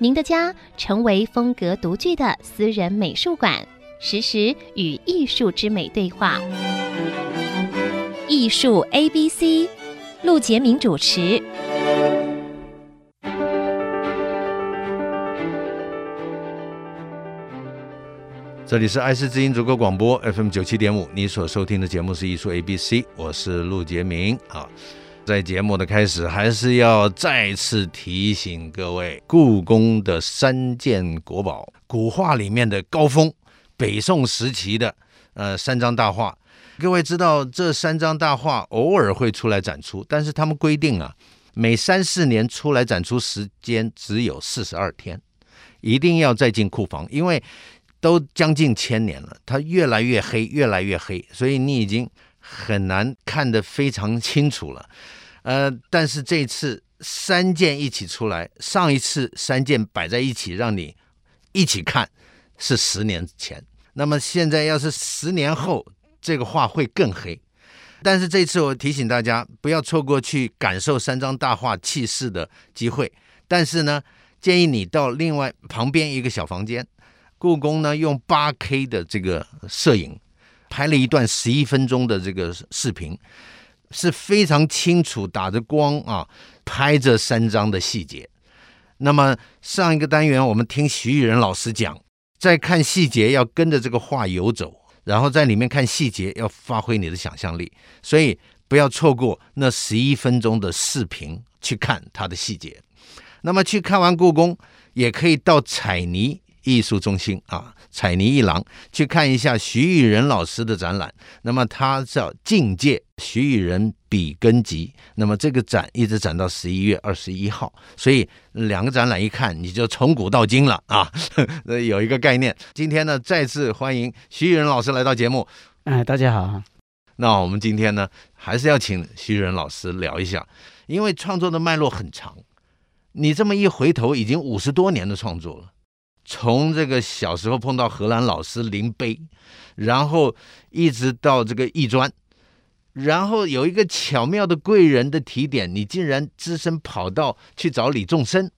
您的家成为风格独具的私人美术馆，实时与艺术之美对话。艺术 A B C，陆杰明主持。这里是爱思之音逐客广播 FM 九七点五，你所收听的节目是艺术 A B C，我是陆杰明啊。在节目的开始，还是要再次提醒各位，故宫的三件国宝，古画里面的高峰，北宋时期的呃三张大画。各位知道这三张大画偶尔会出来展出，但是他们规定啊，每三四年出来展出时间只有四十二天，一定要再进库房，因为。都将近千年了，它越来越黑，越来越黑，所以你已经很难看得非常清楚了。呃，但是这次三件一起出来，上一次三件摆在一起让你一起看是十年前，那么现在要是十年后，这个画会更黑。但是这次我提醒大家不要错过去感受三张大画气势的机会。但是呢，建议你到另外旁边一个小房间。故宫呢，用八 K 的这个摄影拍了一段十一分钟的这个视频，是非常清楚打着光啊，拍着三张的细节。那么上一个单元我们听徐玉仁老师讲，在看细节要跟着这个画游走，然后在里面看细节要发挥你的想象力，所以不要错过那十一分钟的视频去看它的细节。那么去看完故宫，也可以到彩泥。艺术中心啊，彩泥一郎去看一下徐玉仁老师的展览。那么他叫《境界徐玉仁笔耕集》，那么这个展一直展到十一月二十一号，所以两个展览一看，你就从古到今了啊，有一个概念。今天呢，再次欢迎徐玉仁老师来到节目。哎，大家好。那我们今天呢，还是要请徐玉仁老师聊一下，因为创作的脉络很长，你这么一回头，已经五十多年的创作了。从这个小时候碰到荷兰老师林碑，然后一直到这个艺专，然后有一个巧妙的贵人的提点，你竟然只身跑到去找李仲生。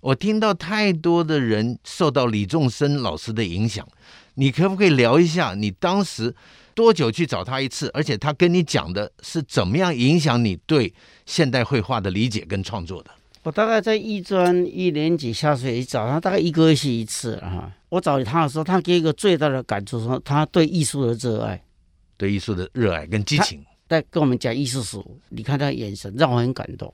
我听到太多的人受到李仲生老师的影响，你可不可以聊一下你当时多久去找他一次？而且他跟你讲的是怎么样影响你对现代绘画的理解跟创作的？我大概在艺专一年级下学期找他，大概一个月去一次哈。我找他的时候，他给一个最大的感触说，他对艺术的热爱，对艺术的热爱跟激情，在跟我们讲艺术史。你看他眼神，让我很感动。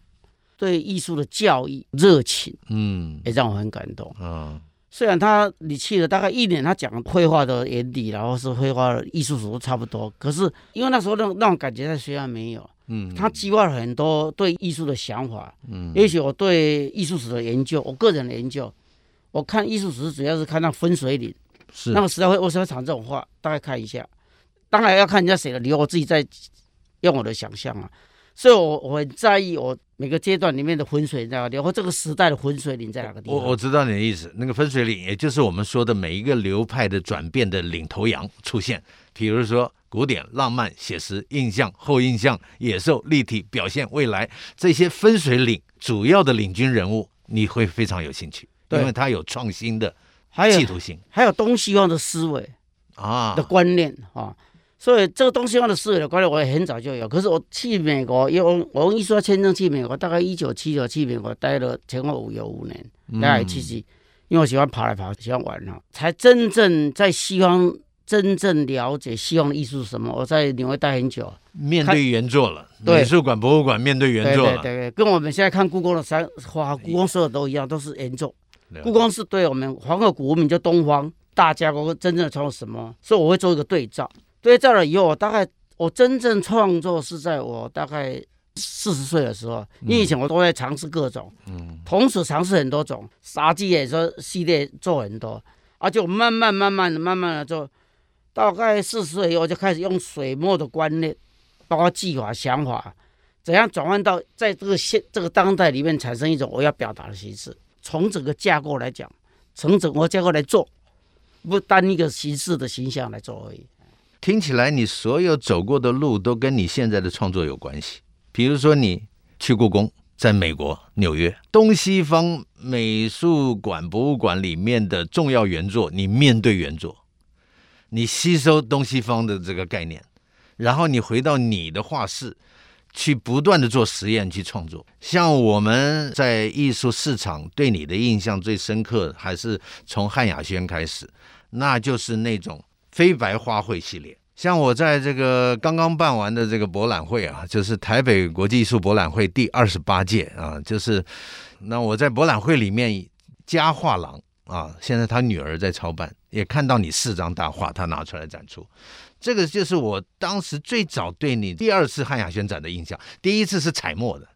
对艺术的教育热情，嗯，也让我很感动。嗯，虽然他你去了大概一年，他讲绘画的原理，然后是绘画的艺术史都差不多。可是因为那时候那种那种感觉在学校没有。嗯，他激发了很多对艺术的想法。嗯，也许我对艺术史的研究，我个人的研究，我看艺术史主要是看那分水岭，是那个时代会为什么产这种话，大概看一下。当然要看人家写的理由，我自己在用我的想象啊。所以我我很在意我每个阶段里面的浑水岭在哪里，或这个时代的浑水岭在哪个地方。我我知道你的意思，那个分水岭，也就是我们说的每一个流派的转变的领头羊出现，比如说。古典、浪漫、写实、印象、后印象、野兽、立体、表现、未来，这些分水岭主要的领军人物，你会非常有兴趣，因为他有创新的企图心，还有东西方的思维啊的观念啊，所以这个东西方的思维的观念我也很早就有。可是我去美国，因为我用艺术签证去美国，大概一九七九去美国待了前后五有五年，大概七七，嗯、因为我喜欢跑来跑去，喜欢玩哈，才真正在西方。真正了解西方的艺术是什么？我在纽约待很久，面对原作了。对，美术馆、博物馆面对原作了。对对对，跟我们现在看故宫的三画，故宫所有都一样，都是原作。故宫是对我们黄河古文明，就东方大家国真正的创作什么？所以我会做一个对照。对照了以后，我大概我真正创作是在我大概四十岁的时候，因为以前我都在尝试各种，嗯，同时尝试很多种，杀鸡也说系列做很多，而、且我慢慢慢慢的慢慢的做，大概四十岁以后就开始用水墨的观念，包括技法想法，怎样转换到在这个现这个当代里面产生一种我要表达的形式，从整个架构来讲，从整个架构来做，不单一个形式的形象来做而已。听起来你所有走过的路都跟你现在的创作有关系。比如说，你去故宫，在美国纽约东西方美术馆、博物馆里面的重要原作，你面对原作，你吸收东西方的这个概念，然后你回到你的画室，去不断的做实验去创作。像我们在艺术市场对你的印象最深刻，还是从汉雅轩开始，那就是那种飞白花卉系列。像我在这个刚刚办完的这个博览会啊，就是台北国际艺术博览会第二十八届啊，就是那我在博览会里面，佳画廊啊，现在他女儿在操办，也看到你四张大画，他拿出来展出，这个就是我当时最早对你第二次汉雅轩展的印象，第一次是彩墨的，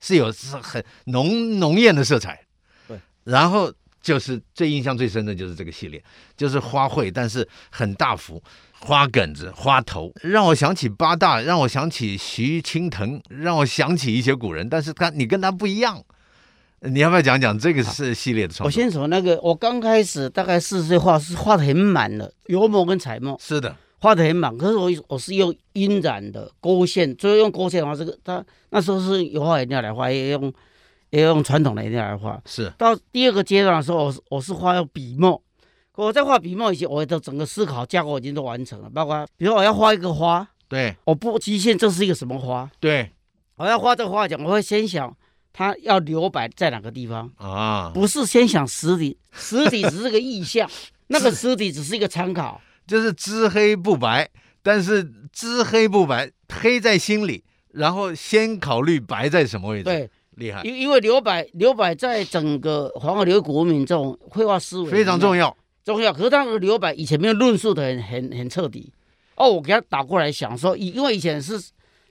是有是很浓浓艳的色彩，对，然后就是最印象最深的就是这个系列，就是花卉，但是很大幅。花梗子、花头，让我想起八大，让我想起徐青藤，让我想起一些古人。但是他，你跟他不一样，你要不要讲讲这个是系列的创作？我先从那个，我刚开始大概四十岁画是画的很满的，油墨跟彩墨。是的，画的很满。可是我我是用晕染的勾线，最后用勾线的话，这个他那时候是油画颜料来画，也用也用传统的颜料来画。是到第二个阶段的时候，我是我是画用笔墨。我在画笔墨以前，我的整个思考架构已经都完成了，包括比如我要画一个花，对，我不局限这是一个什么花，对，我要画这个花讲，我会先想它要留白在哪个地方？啊，不是先想实体，实体只是个意象，那个实体只是一个参考，就是知黑不白，但是知黑不白，黑在心里，然后先考虑白在什么位置，对，厉害，因因为留白留白在整个黄河流域古文明这种绘画思维非常重要。重要，可是他的留白以前没有论述的很很很彻底。哦。我给他倒过来想说，因为以前是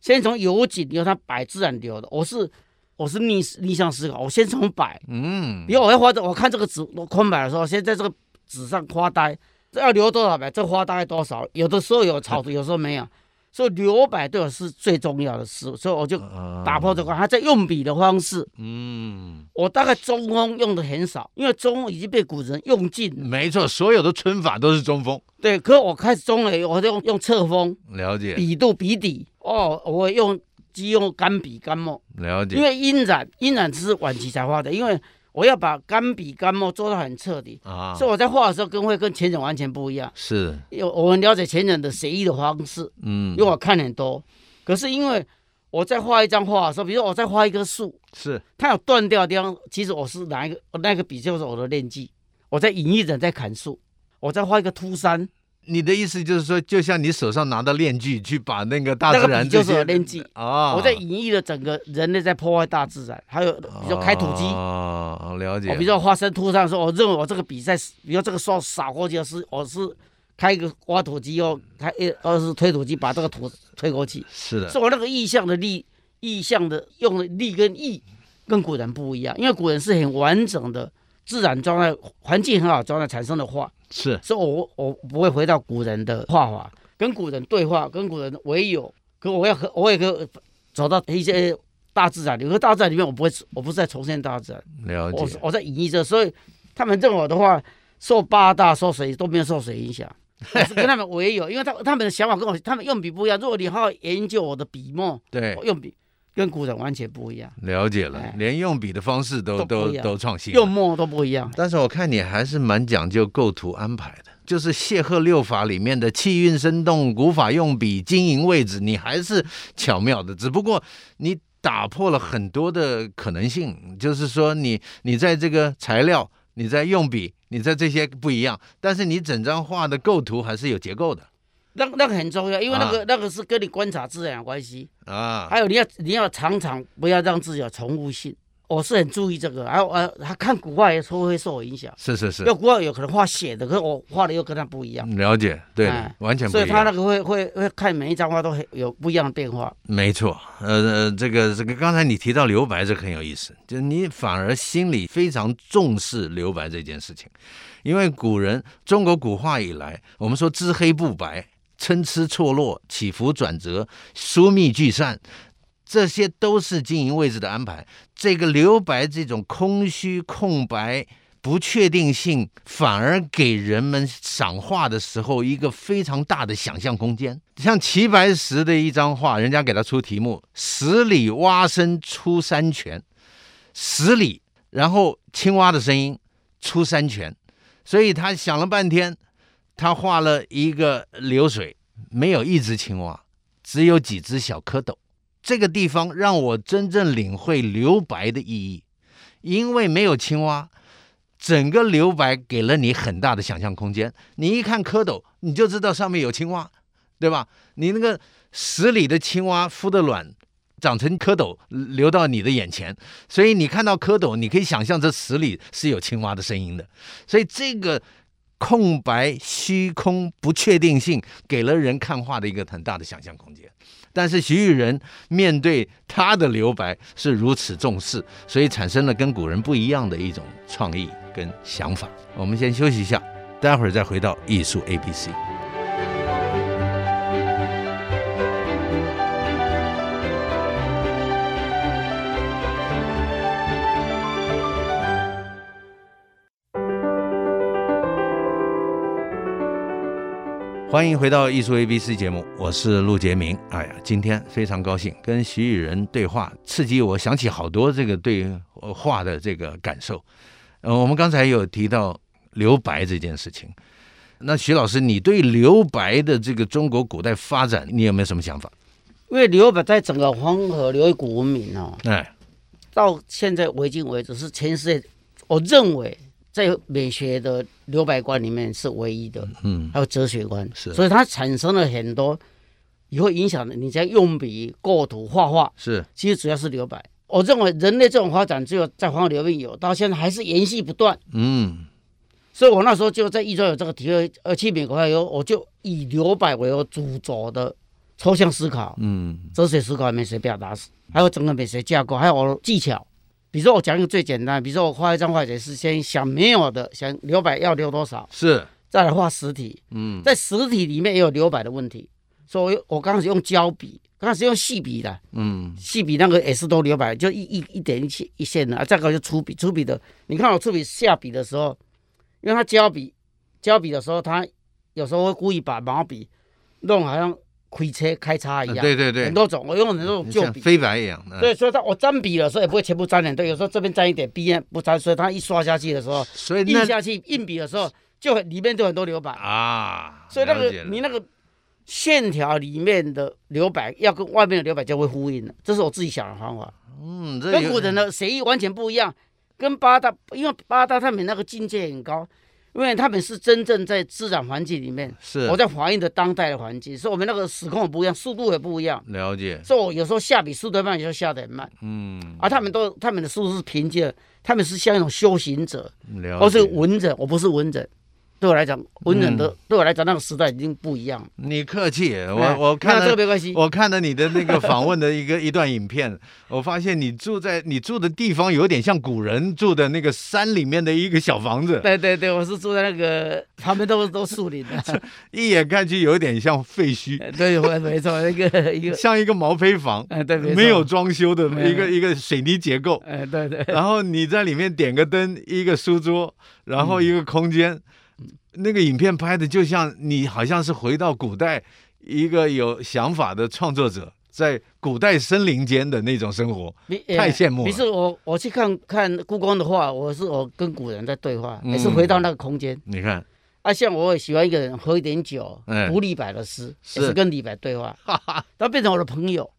先从有景由他白自然流的，我是我是逆逆向思考，我先从摆，嗯，比如我要画这，我看这个纸空白的时候，先在这个纸上画呆，这要留多少白？这花大概多少？有的时候有草图，有时候没有。所以留白对我是最重要的事，所以我就打破这个。他在用笔的方式，嗯，我大概中锋用的很少，因为中锋已经被古人用尽。没错，所有的皴法都是中锋。对，可是我开始中了我就用用侧锋。了解。笔度笔底哦，我用即用干笔干墨。了解。因为晕染晕染只是晚期才画的，因为。我要把干笔干墨做到很彻底啊，所以我在画的时候跟会跟前人完全不一样。是，有我们了解前人的写意的方式，嗯，因为我看很多。可是因为我在画一张画的时候，比如说我在画一棵树，是它有断掉的地方，其实我是拿一个那个笔就是我的练技。我在隐逸人在砍树，我在画一个秃山。你的意思就是说，就像你手上拿的链锯，去把那个大自然就是链锯啊。我在隐喻了整个人类在破坏大自然，还有比如说开土机啊，了解。我比如说花生秃山的时候，我认为我这个比赛，比如这个刷洒过去是，我是开一个挖土机哦，开一二是推土机把这个土推过去。是的，是我那个意象的力，意象的用的力跟意跟古人不一样，因为古人是很完整的自然状态，环境很好状态产生的画。是，所以我我不会回到古人的画法，跟古人对话，跟古人唯有，可我要和我也可以走到一些大自然，有个大自然里面，我不会，我不是在重现大自然，了解，我我在隐逸着，所以他们认为我的话受八大受谁都没有受谁影响，我是跟他们唯有，因为他他们的想法跟我，他们用笔不一样，如果你好好研究我的笔墨，对，用笔。跟古人完全不一样，了解了，连用笔的方式都都都创新，用墨都不一样。但是我看你还是蛮讲究构图安排的，就是谢赫六法里面的气韵生动、古法用笔、经营位置，你还是巧妙的。只不过你打破了很多的可能性，就是说你你在这个材料、你在用笔、你在这些不一样，但是你整张画的构图还是有结构的。那那个很重要，因为那个、啊、那个是跟你观察自然有关系啊。还有你要你要常常不要让自己有重复性我是很注意这个，还有呃，他看古画也说会受我影响。是是是，要古画有可能画写的，可是我画的又跟他不一样。了解，对，嗯、完全不一样。所以他那个会会会看每一张画都很有不一样的变化。没错，呃，这个这个刚才你提到留白，这个很有意思，就是你反而心里非常重视留白这件事情，因为古人中国古画以来，我们说知黑不白，参差错落，起伏转折，疏密聚散。这些都是经营位置的安排。这个留白，这种空虚、空白、不确定性，反而给人们赏画的时候一个非常大的想象空间。像齐白石的一张画，人家给他出题目：“十里蛙声出山泉。”十里，然后青蛙的声音出山泉。所以他想了半天，他画了一个流水，没有一只青蛙，只有几只小蝌蚪。这个地方让我真正领会留白的意义，因为没有青蛙，整个留白给了你很大的想象空间。你一看蝌蚪，你就知道上面有青蛙，对吧？你那个十里的青蛙孵的卵，长成蝌蚪流到你的眼前，所以你看到蝌蚪，你可以想象这十里是有青蛙的声音的。所以这个空白、虚空、不确定性，给了人看画的一个很大的想象空间。但是徐玉仁面对他的留白是如此重视，所以产生了跟古人不一样的一种创意跟想法。我们先休息一下，待会儿再回到艺术 A B C。欢迎回到艺术 A B C 节目，我是陆杰明。哎呀，今天非常高兴跟徐雨人对话，刺激我想起好多这个对话的这个感受。呃，我们刚才有提到留白这件事情，那徐老师，你对留白的这个中国古代发展，你有没有什么想法？因为留白在整个黄河流域古文明哦，哎，到现在为今为止是全世界，我认为。在美学的留白观里面是唯一的，嗯，还有哲学观，是，所以它产生了很多以后影响的。你在用笔、构图、画画，是，其实主要是留白。我认为人类这种发展只有在黄河流域有，到现在还是延续不断，嗯。所以我那时候就在一专有这个体会，而去美国以后，我就以留白为我主轴的抽象思考，嗯，哲学思考、美学表达史，还有整个美学架构，还有我的技巧。比如说我讲一个最简单，比如说我画一张画也是先想没有的，想留白要留多少，是。再来画实体，嗯，在实体里面也有留白的问题，所以我刚开始用胶笔，刚开始用细笔的，嗯，细笔那个也是都留白，就一一一点一线一线的，啊，再个就粗笔，粗笔的，你看我粗笔下笔的时候，因为它胶笔胶笔的时候，它有时候会故意把毛笔弄好像。开车开叉一样，对对对，很多种，我用很多种旧笔，飞白一样。对，所以它我沾笔的时候也不会全部沾点，对，有时候这边沾一点，边不沾，所以它一刷下去的时候，所以印下去印笔的时候，就里面就很多留白啊。所以那个你那个线条里面的留白要跟外面的留白就会呼应了，这是我自己想的方法。嗯，跟古人的写意完全不一样，跟八大，因为八大他们那个境界很高。因为他们是真正在自然环境里面，是我在反映的当代的环境，所以我们那个时空也不一样，速度也不一样。了解。所以我有时候下笔速度慢，有时候下得很慢。嗯。而他们都他们的速度是凭借，他们是像一种修行者，我是文人，我不是文人。对我来讲，文人的、嗯、对我来讲，那个时代已经不一样。你客气，我我看了这个没关系。我看了你的那个访问的一个 一段影片，我发现你住在你住的地方有点像古人住的那个山里面的一个小房子。对对对，我是住在那个旁边都都树林的，一眼看去有点像废墟。对，没错，一个一个像一个毛坯房，哎，对，没有装修的一个一个水泥结构。哎，对对。然后你在里面点个灯，一个书桌，然后一个空间。嗯那个影片拍的就像你好像是回到古代，一个有想法的创作者在古代森林间的那种生活，太羡慕了。于是我我去看看故宫的话，我是我跟古人在对话，也是回到那个空间。你看，啊，像我也喜欢一个人喝一点酒，读李白的诗，也是跟李白对话，他变成我的朋友。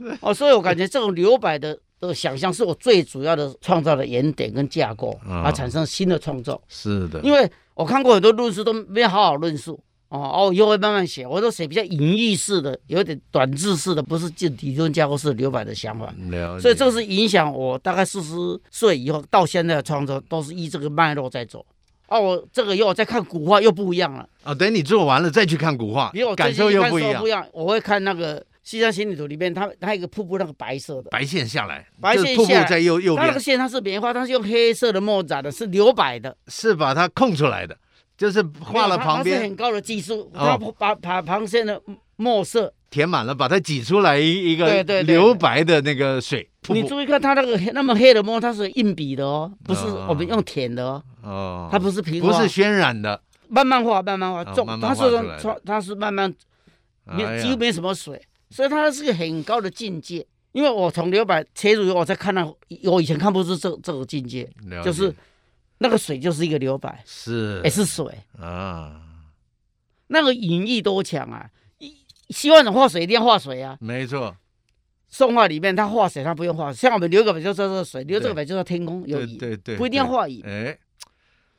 哦，所以我感觉这种留白的的想象是我最主要的创造的原点跟架构，而产生新的创作。是的，因为。我看过很多论述都没有好好论述，哦哦，又会慢慢写。我都写比较隐喻式的，有点短字式的，不是就理论架构式留白的想法。所以这是影响我大概四十岁以后到现在的创作，都是依这个脉络在走。哦，我这个又再看古画又不一样了。哦，等你做完了再去看古画，比我感受又不一样不一样。我会看那个。西山行旅图里面，它它有一个瀑布，那个白色的。白线下来，白线瀑布在右右边。它那个线它是棉花，它是用黑色的墨染的，是留白的，是把它空出来的，就是画了旁边。很高的技术，它把把旁线的墨色。填满了，把它挤出来一一个留白的那个水。你注意看它那个那么黑的墨，它是硬笔的哦，不是我们用填的哦。哦，它不是平，不是渲染的，慢慢画，慢慢画，重，它是它它是慢慢，没几乎没什么水。所以它是个很高的境界，因为我从留白切入我才看到我以前看不出这这个境界，就是那个水就是一个留白，是也是水啊，那个隐喻多强啊！希望你画水一定要画水啊，没错。宋画里面他画水他不用画，像我们留个白就是这个水，留这个白就是天空有影，不一定要画影。哎，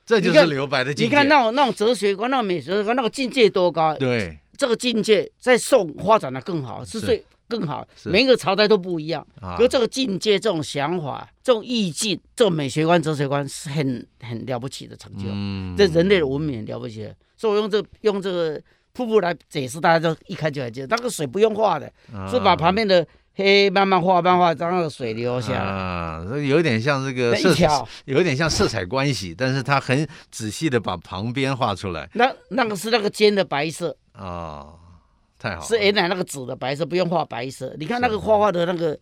这就是留白的境界。你看那种那种哲学观、那种美学观，那个境界多高？对。这个境界在宋发展的更好，是最更好。每一个朝代都不一样，可是这个境界、这种想法、这种意境、这种美学观、哲学观是很很了不起的成就。嗯，这人类的文明很了不起，所以我用这用这个瀑布来解释，大家都一看就很清楚。那个水不用画的，是把旁边的黑慢慢画、慢慢画，让那个水流下来。啊，有点像这个色彩，有点像色彩关系，但是他很仔细的把旁边画出来。那那个是那个尖的白色。哦，太好了！是原来那个纸的白色，不用画白色。你看那个画画的那个、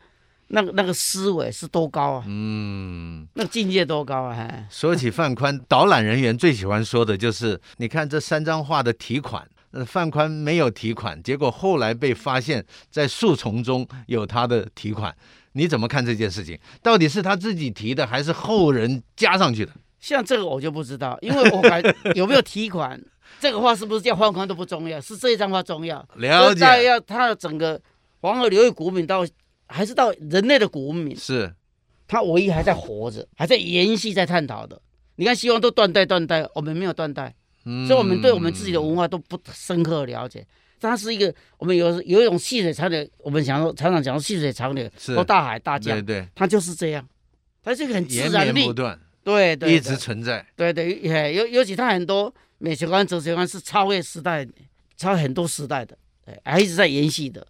那个、那个思维是多高啊？嗯，那个境界多高啊？还说起范宽，导览人员最喜欢说的就是：你看这三张画的题款，呃，范宽没有题款，结果后来被发现，在树丛中有他的题款。你怎么看这件事情？到底是他自己提的，还是后人加上去的？像这个我就不知道，因为我感 有没有题款。这个画是不是叫范宽都不重要，是这一张画重要。了解。要它的整个黄河流域古文明到，还是到人类的古文明？是，它唯一还在活着，还在延续，在探讨的。你看西方都断代断代，我们没有断代，嗯、所以我们对我们自己的文化都不深刻的了解。它是一个，我们有有一种细水长流，我们想说常常讲说细水长流，说大海大江，对对，它就是这样，它是一个很自然力，不断，对对，一直存在，对对，尤尤其它很多。美学观、哲学观是超越时代，超越很多时代的，还一直在延续的。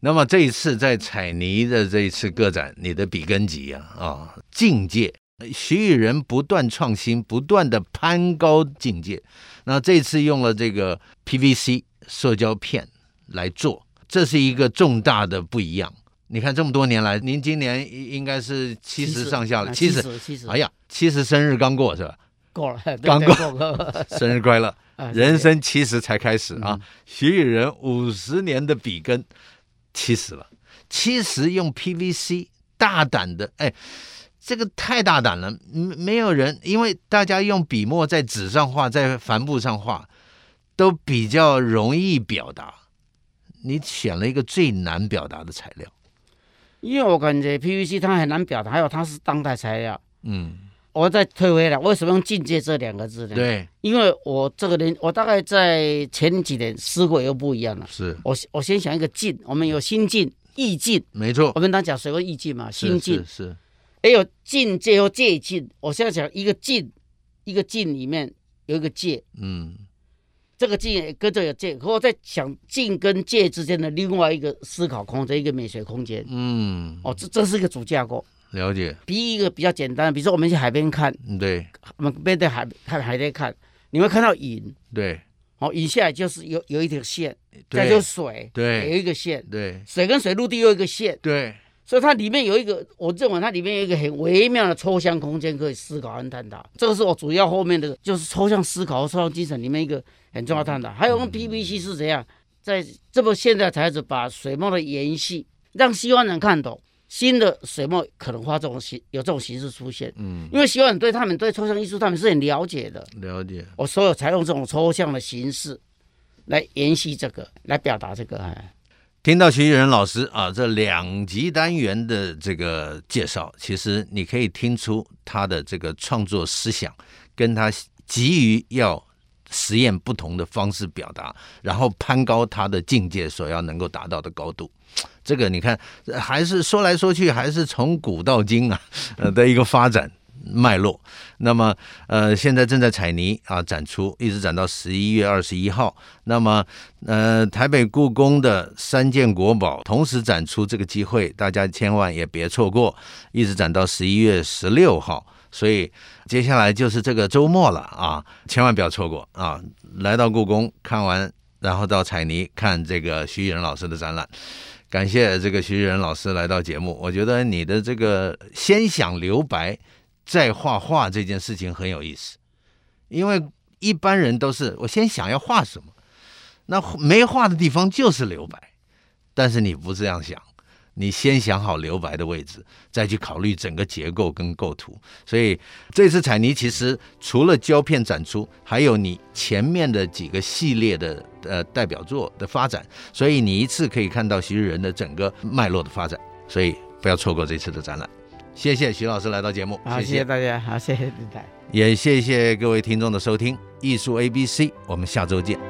那么这一次在彩泥的这一次个展，你的笔根集啊啊，境界，徐以仁不断创新，不断的攀高境界。那这次用了这个 PVC 塑胶片来做，这是一个重大的不一样。你看这么多年来，您今年应该是七十上下了，七十，七十，哎呀，七十生日刚过是吧？过了，刚过，生日快乐！人生七十才开始啊，徐雨人五十年的笔耕，七十了，七十用 PVC，大胆的，哎，这个太大胆了，没没有人，因为大家用笔墨在纸上画，在帆布上画，都比较容易表达，你选了一个最难表达的材料，因为我感觉 PVC 它很难表达，还有它是当代材料，嗯。我再退回来，为什么用“境界”这两个字呢？对，因为我这个人，我大概在前几年思维又不一样了。是，我我先想一个“境”，我们有心境、意境，没错。我们当讲水过意境嘛，心境是，是。也有境界和界境。我现在讲一个“境”，一个“境”里面有一个“界”，嗯，这个“境”跟着有“界”，可我在想“境”跟“界”之间的另外一个思考空间，一个美学空间。嗯，哦，这这是一个主架构。了解，比一个比较简单，比如说我们去海边看，对，我们面对海看海边看，你会看到影，对，哦，影下来就是有有一条线，再就是水，对，有一个线，对，水跟水陆地又有一个线，对，所以它里面有一个，我认为它里面有一个很微妙的抽象空间可以思考和探讨，这个是我主要后面的就是抽象思考和抽象精神里面一个很重要探讨。还有我们 PVC 是怎样，在这么现在才子把水墨的延续，让西方人看懂。新的水墨可能画这种形，有这种形式出现，嗯，因为希望你对他们对抽象艺术他们是很了解的，了解。我所有采用这种抽象的形式来延续这个，来表达这个。哎，听到徐以仁老师啊，这两集单元的这个介绍，其实你可以听出他的这个创作思想，跟他急于要实验不同的方式表达，然后攀高他的境界所要能够达到的高度。这个你看，还是说来说去，还是从古到今啊，呃的一个发展脉络。那么，呃，现在正在彩泥啊，展出，一直展到十一月二十一号。那么，呃，台北故宫的三件国宝同时展出，这个机会大家千万也别错过，一直展到十一月十六号。所以接下来就是这个周末了啊，千万不要错过啊！来到故宫看完，然后到彩泥看这个徐益仁老师的展览。感谢这个徐益仁老师来到节目。我觉得你的这个先想留白再画画这件事情很有意思，因为一般人都是我先想要画什么，那没画的地方就是留白，但是你不这样想。你先想好留白的位置，再去考虑整个结构跟构图。所以这次彩泥其实除了胶片展出，还有你前面的几个系列的呃代表作的发展。所以你一次可以看到徐日仁的整个脉络的发展。所以不要错过这次的展览。谢谢徐老师来到节目，好，谢谢，谢谢大家，好，谢谢电台，也谢谢各位听众的收听。艺术 A B C，我们下周见。